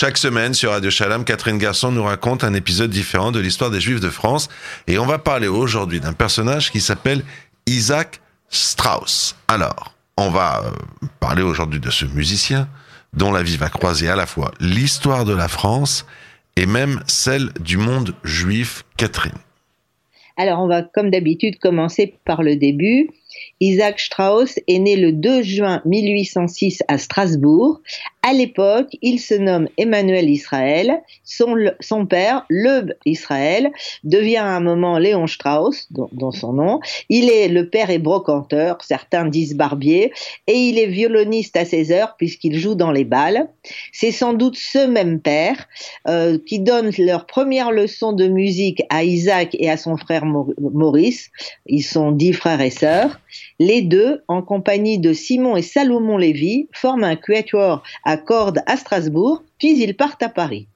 Chaque semaine sur Radio Shalom, Catherine Garçon nous raconte un épisode différent de l'histoire des Juifs de France. Et on va parler aujourd'hui d'un personnage qui s'appelle Isaac Strauss. Alors, on va euh, parler aujourd'hui de ce musicien dont la vie va croiser à la fois l'histoire de la France et même celle du monde juif, Catherine. Alors, on va, comme d'habitude, commencer par le début. Isaac Strauss est né le 2 juin 1806 à Strasbourg. À l'époque, il se nomme Emmanuel Israël. Son, père, Leub Israël, devient à un moment Léon Strauss, dont, son nom. Il est le père est brocanteur, certains disent barbier, et il est violoniste à ses heures puisqu'il joue dans les balles. C'est sans doute ce même père euh, qui donne leur première leçon de musique à Isaac et à son frère Maurice. Ils sont dix frères et sœurs. Les deux, en compagnie de Simon et Salomon Lévy, forment un quatuor à cordes à Strasbourg, puis ils partent à Paris.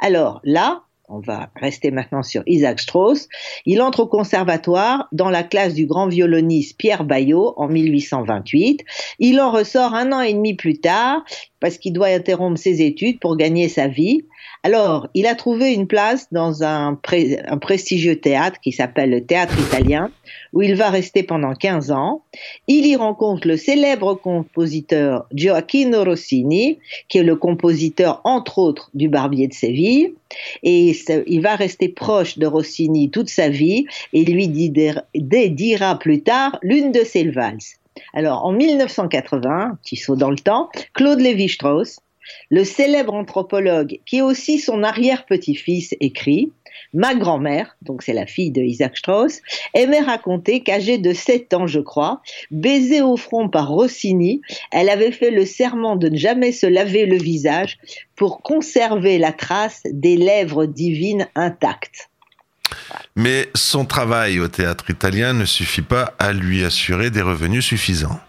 Alors là, on va rester maintenant sur Isaac Strauss, il entre au conservatoire dans la classe du grand violoniste Pierre Bayot en 1828. Il en ressort un an et demi plus tard parce qu'il doit interrompre ses études pour gagner sa vie. Alors, il a trouvé une place dans un, prestigieux théâtre qui s'appelle le Théâtre Italien, où il va rester pendant 15 ans. Il y rencontre le célèbre compositeur Gioacchino Rossini, qui est le compositeur, entre autres, du Barbier de Séville. Et il va rester proche de Rossini toute sa vie et lui dédiera plus tard l'une de ses valses. Alors, en 1980, petit saut dans le temps, Claude Lévi-Strauss, le célèbre anthropologue, qui est aussi son arrière-petit-fils, écrit Ma grand-mère, donc c'est la fille de Isaac Strauss, aimait raconter qu'âgée de 7 ans, je crois, baisée au front par Rossini, elle avait fait le serment de ne jamais se laver le visage pour conserver la trace des lèvres divines intactes. Mais son travail au théâtre italien ne suffit pas à lui assurer des revenus suffisants.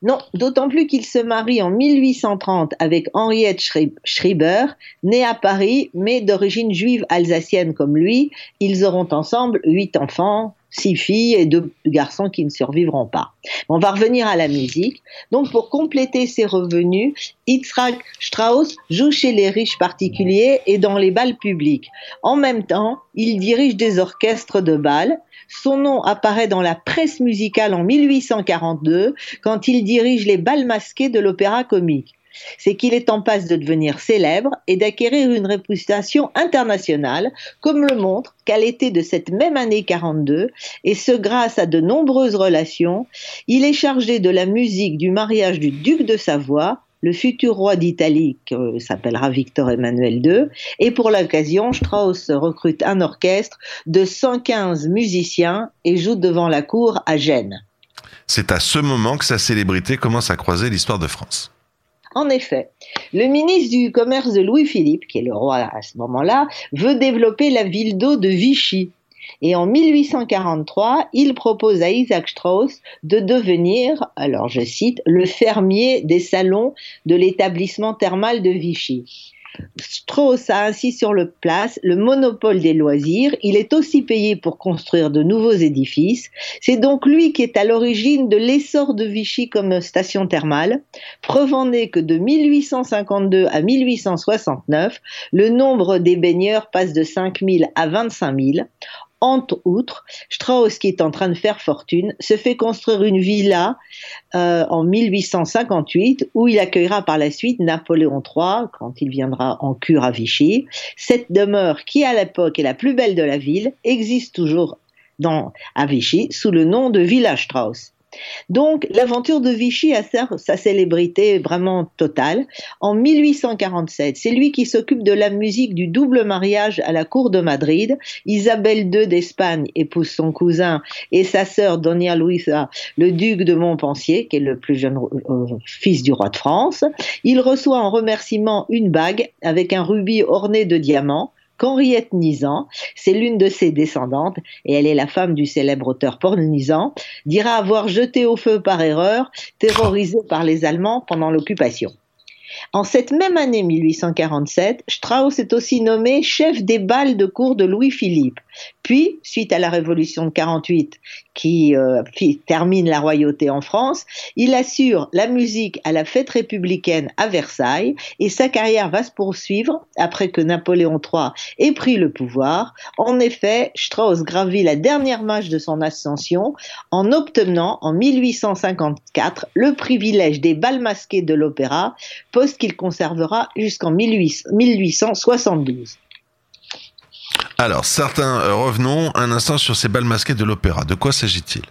Non, d'autant plus qu'il se marie en 1830 avec Henriette Schreiber, née à Paris, mais d'origine juive alsacienne comme lui. Ils auront ensemble huit enfants, six filles et deux garçons qui ne survivront pas. On va revenir à la musique. Donc, pour compléter ses revenus, Yitzhak Strauss joue chez les riches particuliers et dans les bals publics. En même temps, il dirige des orchestres de bal son nom apparaît dans la presse musicale en 1842 quand il dirige les bals masqués de l'opéra comique. C'est qu'il est en passe de devenir célèbre et d'acquérir une réputation internationale, comme le montre qu'à l'été de cette même année 42, et ce grâce à de nombreuses relations, il est chargé de la musique du mariage du duc de Savoie, le futur roi d'Italie, qui s'appellera Victor Emmanuel II, et pour l'occasion, Strauss recrute un orchestre de 115 musiciens et joue devant la cour à Gênes. C'est à ce moment que sa célébrité commence à croiser l'histoire de France. En effet, le ministre du Commerce de Louis-Philippe, qui est le roi à ce moment-là, veut développer la ville d'eau de Vichy, et en 1843, il propose à Isaac Strauss de devenir, alors je cite, le fermier des salons de l'établissement thermal de Vichy. Strauss a ainsi sur le place le monopole des loisirs. Il est aussi payé pour construire de nouveaux édifices. C'est donc lui qui est à l'origine de l'essor de Vichy comme station thermale. Preuve en est que de 1852 à 1869, le nombre des baigneurs passe de 5 000 à 25 000. Entre autres, Strauss, qui est en train de faire fortune, se fait construire une villa euh, en 1858 où il accueillera par la suite Napoléon III quand il viendra en cure à Vichy. Cette demeure, qui à l'époque est la plus belle de la ville, existe toujours dans, à Vichy sous le nom de Villa Strauss. Donc l'aventure de Vichy a sa célébrité vraiment totale. En 1847, c'est lui qui s'occupe de la musique du double mariage à la cour de Madrid. Isabelle II d'Espagne épouse son cousin et sa sœur Doña Luisa, le duc de Montpensier, qui est le plus jeune euh, fils du roi de France. Il reçoit en remerciement une bague avec un rubis orné de diamants qu'Henriette Nizan, c'est l'une de ses descendantes, et elle est la femme du célèbre auteur Paul Nizan, dira avoir jeté au feu par erreur, terrorisé par les Allemands pendant l'occupation. En cette même année 1847, Strauss est aussi nommé chef des balles de cour de Louis-Philippe. Puis, suite à la révolution de 48 qui euh, termine la royauté en France, il assure la musique à la fête républicaine à Versailles et sa carrière va se poursuivre après que Napoléon III ait pris le pouvoir. En effet, Strauss gravit la dernière marche de son ascension en obtenant en 1854 le privilège des bals masqués de l'opéra, poste qu'il conservera jusqu'en 1872. Alors, certains, euh, revenons un instant sur ces bals masqués de l'opéra. De quoi s'agit-il?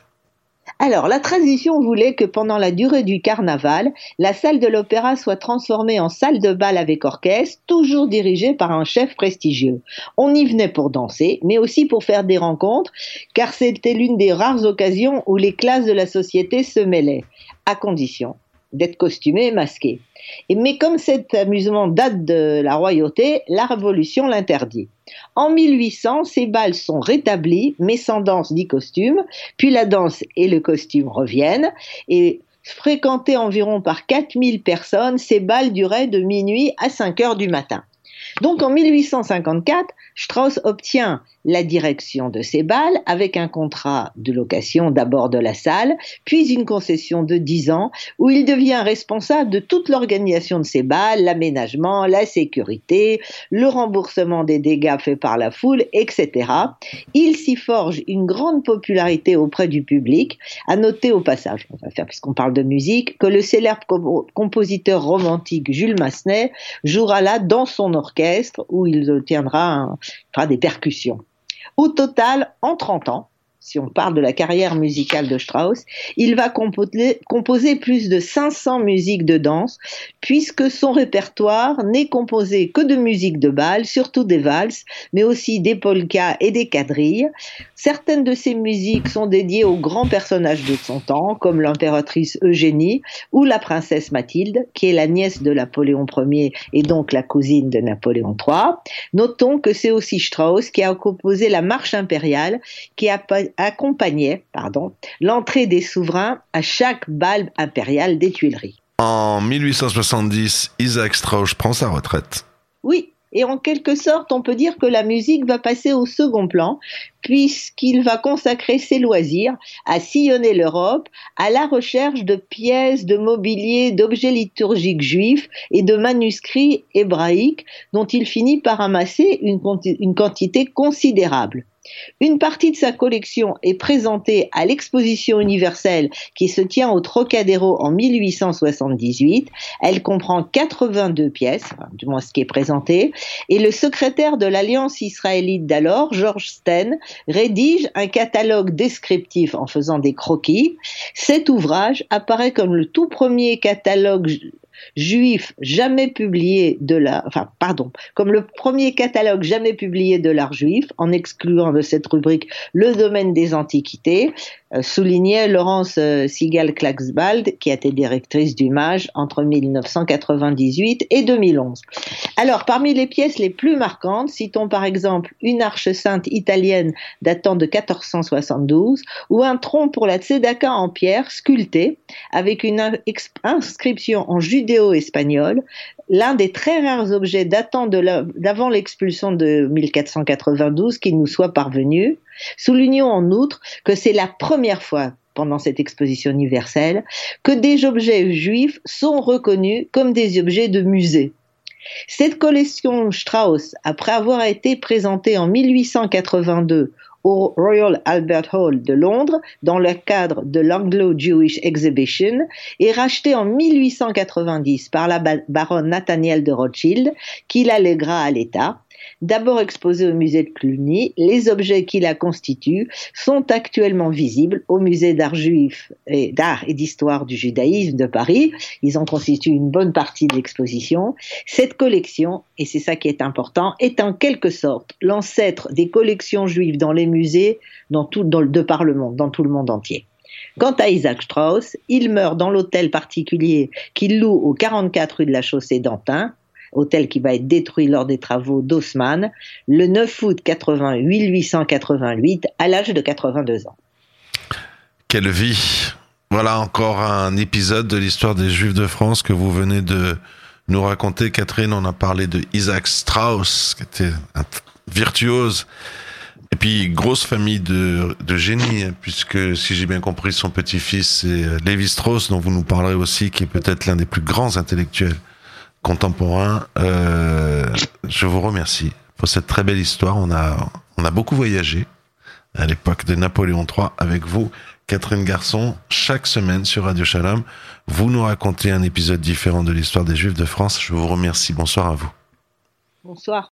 Alors, la tradition voulait que pendant la durée du carnaval, la salle de l'opéra soit transformée en salle de bal avec orchestre, toujours dirigée par un chef prestigieux. On y venait pour danser, mais aussi pour faire des rencontres, car c'était l'une des rares occasions où les classes de la société se mêlaient, à condition d'être costumé et masqué. Et, mais comme cet amusement date de la royauté, la Révolution l'interdit. En 1800, ces bals sont rétablis, mais sans danse ni costume, puis la danse et le costume reviennent, et fréquentés environ par 4000 personnes, ces bals duraient de minuit à 5 heures du matin. Donc en 1854, Strauss obtient la direction de ces balles avec un contrat de location d'abord de la salle, puis une concession de 10 ans où il devient responsable de toute l'organisation de ces balles, l'aménagement, la sécurité, le remboursement des dégâts faits par la foule, etc. Il s'y forge une grande popularité auprès du public. À noter au passage, on va faire puisqu'on parle de musique, que le célèbre compositeur romantique Jules Massenet jouera là dans son orchestre où il tiendra des percussions. Au total, en 30 ans, si on parle de la carrière musicale de Strauss, il va composer, plus de 500 musiques de danse, puisque son répertoire n'est composé que de musique de bal, surtout des valses, mais aussi des polkas et des quadrilles. Certaines de ces musiques sont dédiées aux grands personnages de son temps, comme l'impératrice Eugénie ou la princesse Mathilde, qui est la nièce de Napoléon Ier et donc la cousine de Napoléon III. Notons que c'est aussi Strauss qui a composé la marche impériale, qui a accompagnait pardon, l'entrée des souverains à chaque bal impérial des Tuileries. En 1870, Isaac Strauss prend sa retraite. Oui, et en quelque sorte, on peut dire que la musique va passer au second plan, puisqu'il va consacrer ses loisirs à sillonner l'Europe, à la recherche de pièces, de mobilier, d'objets liturgiques juifs et de manuscrits hébraïques dont il finit par amasser une, une quantité considérable. Une partie de sa collection est présentée à l'exposition universelle qui se tient au Trocadéro en 1878. Elle comprend 82 pièces, du moins ce qui est présenté, et le secrétaire de l'Alliance israélite d'alors, George Sten, rédige un catalogue descriptif en faisant des croquis. Cet ouvrage apparaît comme le tout premier catalogue juif jamais publié de la, enfin, pardon, comme le premier catalogue jamais publié de l'art juif, en excluant de cette rubrique le domaine des antiquités, soulignait Laurence euh, Sigal-Klaxbald, qui a été directrice du MAGE entre 1998 et 2011. Alors, parmi les pièces les plus marquantes, citons par exemple une arche sainte italienne datant de 1472 ou un tronc pour la tzedaka en pierre sculpté avec une inscription en judéo-espagnol, l'un des très rares objets datant d'avant l'expulsion de 1492 qui nous soit parvenu. Soulignons en outre que c'est la première fois pendant cette exposition universelle que des objets juifs sont reconnus comme des objets de musée. Cette collection Strauss, après avoir été présentée en 1882 au Royal Albert Hall de Londres dans le cadre de l'Anglo-Jewish Exhibition est rachetée en 1890 par la baronne Nathaniel de Rothschild qui l'allèguera à l'État D'abord exposé au musée de Cluny, les objets qui la constituent sont actuellement visibles au musée d'art juif et d'art et d'histoire du judaïsme de Paris. Ils en constituent une bonne partie de l'exposition. Cette collection, et c'est ça qui est important, est en quelque sorte l'ancêtre des collections juives dans les musées dans tout, dans, de par le monde, dans tout le monde entier. Quant à Isaac Strauss, il meurt dans l'hôtel particulier qu'il loue au 44 rue de la Chaussée d'Antin, hôtel qui va être détruit lors des travaux d'Haussmann, le 9 août 1888, à l'âge de 82 ans. Quelle vie Voilà encore un épisode de l'histoire des Juifs de France que vous venez de nous raconter. Catherine, on a parlé de Isaac Strauss, qui était un virtuose. Et puis, grosse famille de, de génie, hein, puisque si j'ai bien compris, son petit-fils, c'est euh, Lévi Strauss, dont vous nous parlerez aussi, qui est peut-être l'un des plus grands intellectuels contemporains. Euh, je vous remercie pour cette très belle histoire. On a, on a beaucoup voyagé à l'époque de Napoléon III avec vous, Catherine Garçon, chaque semaine sur Radio Shalom. Vous nous racontez un épisode différent de l'histoire des Juifs de France. Je vous remercie. Bonsoir à vous. Bonsoir.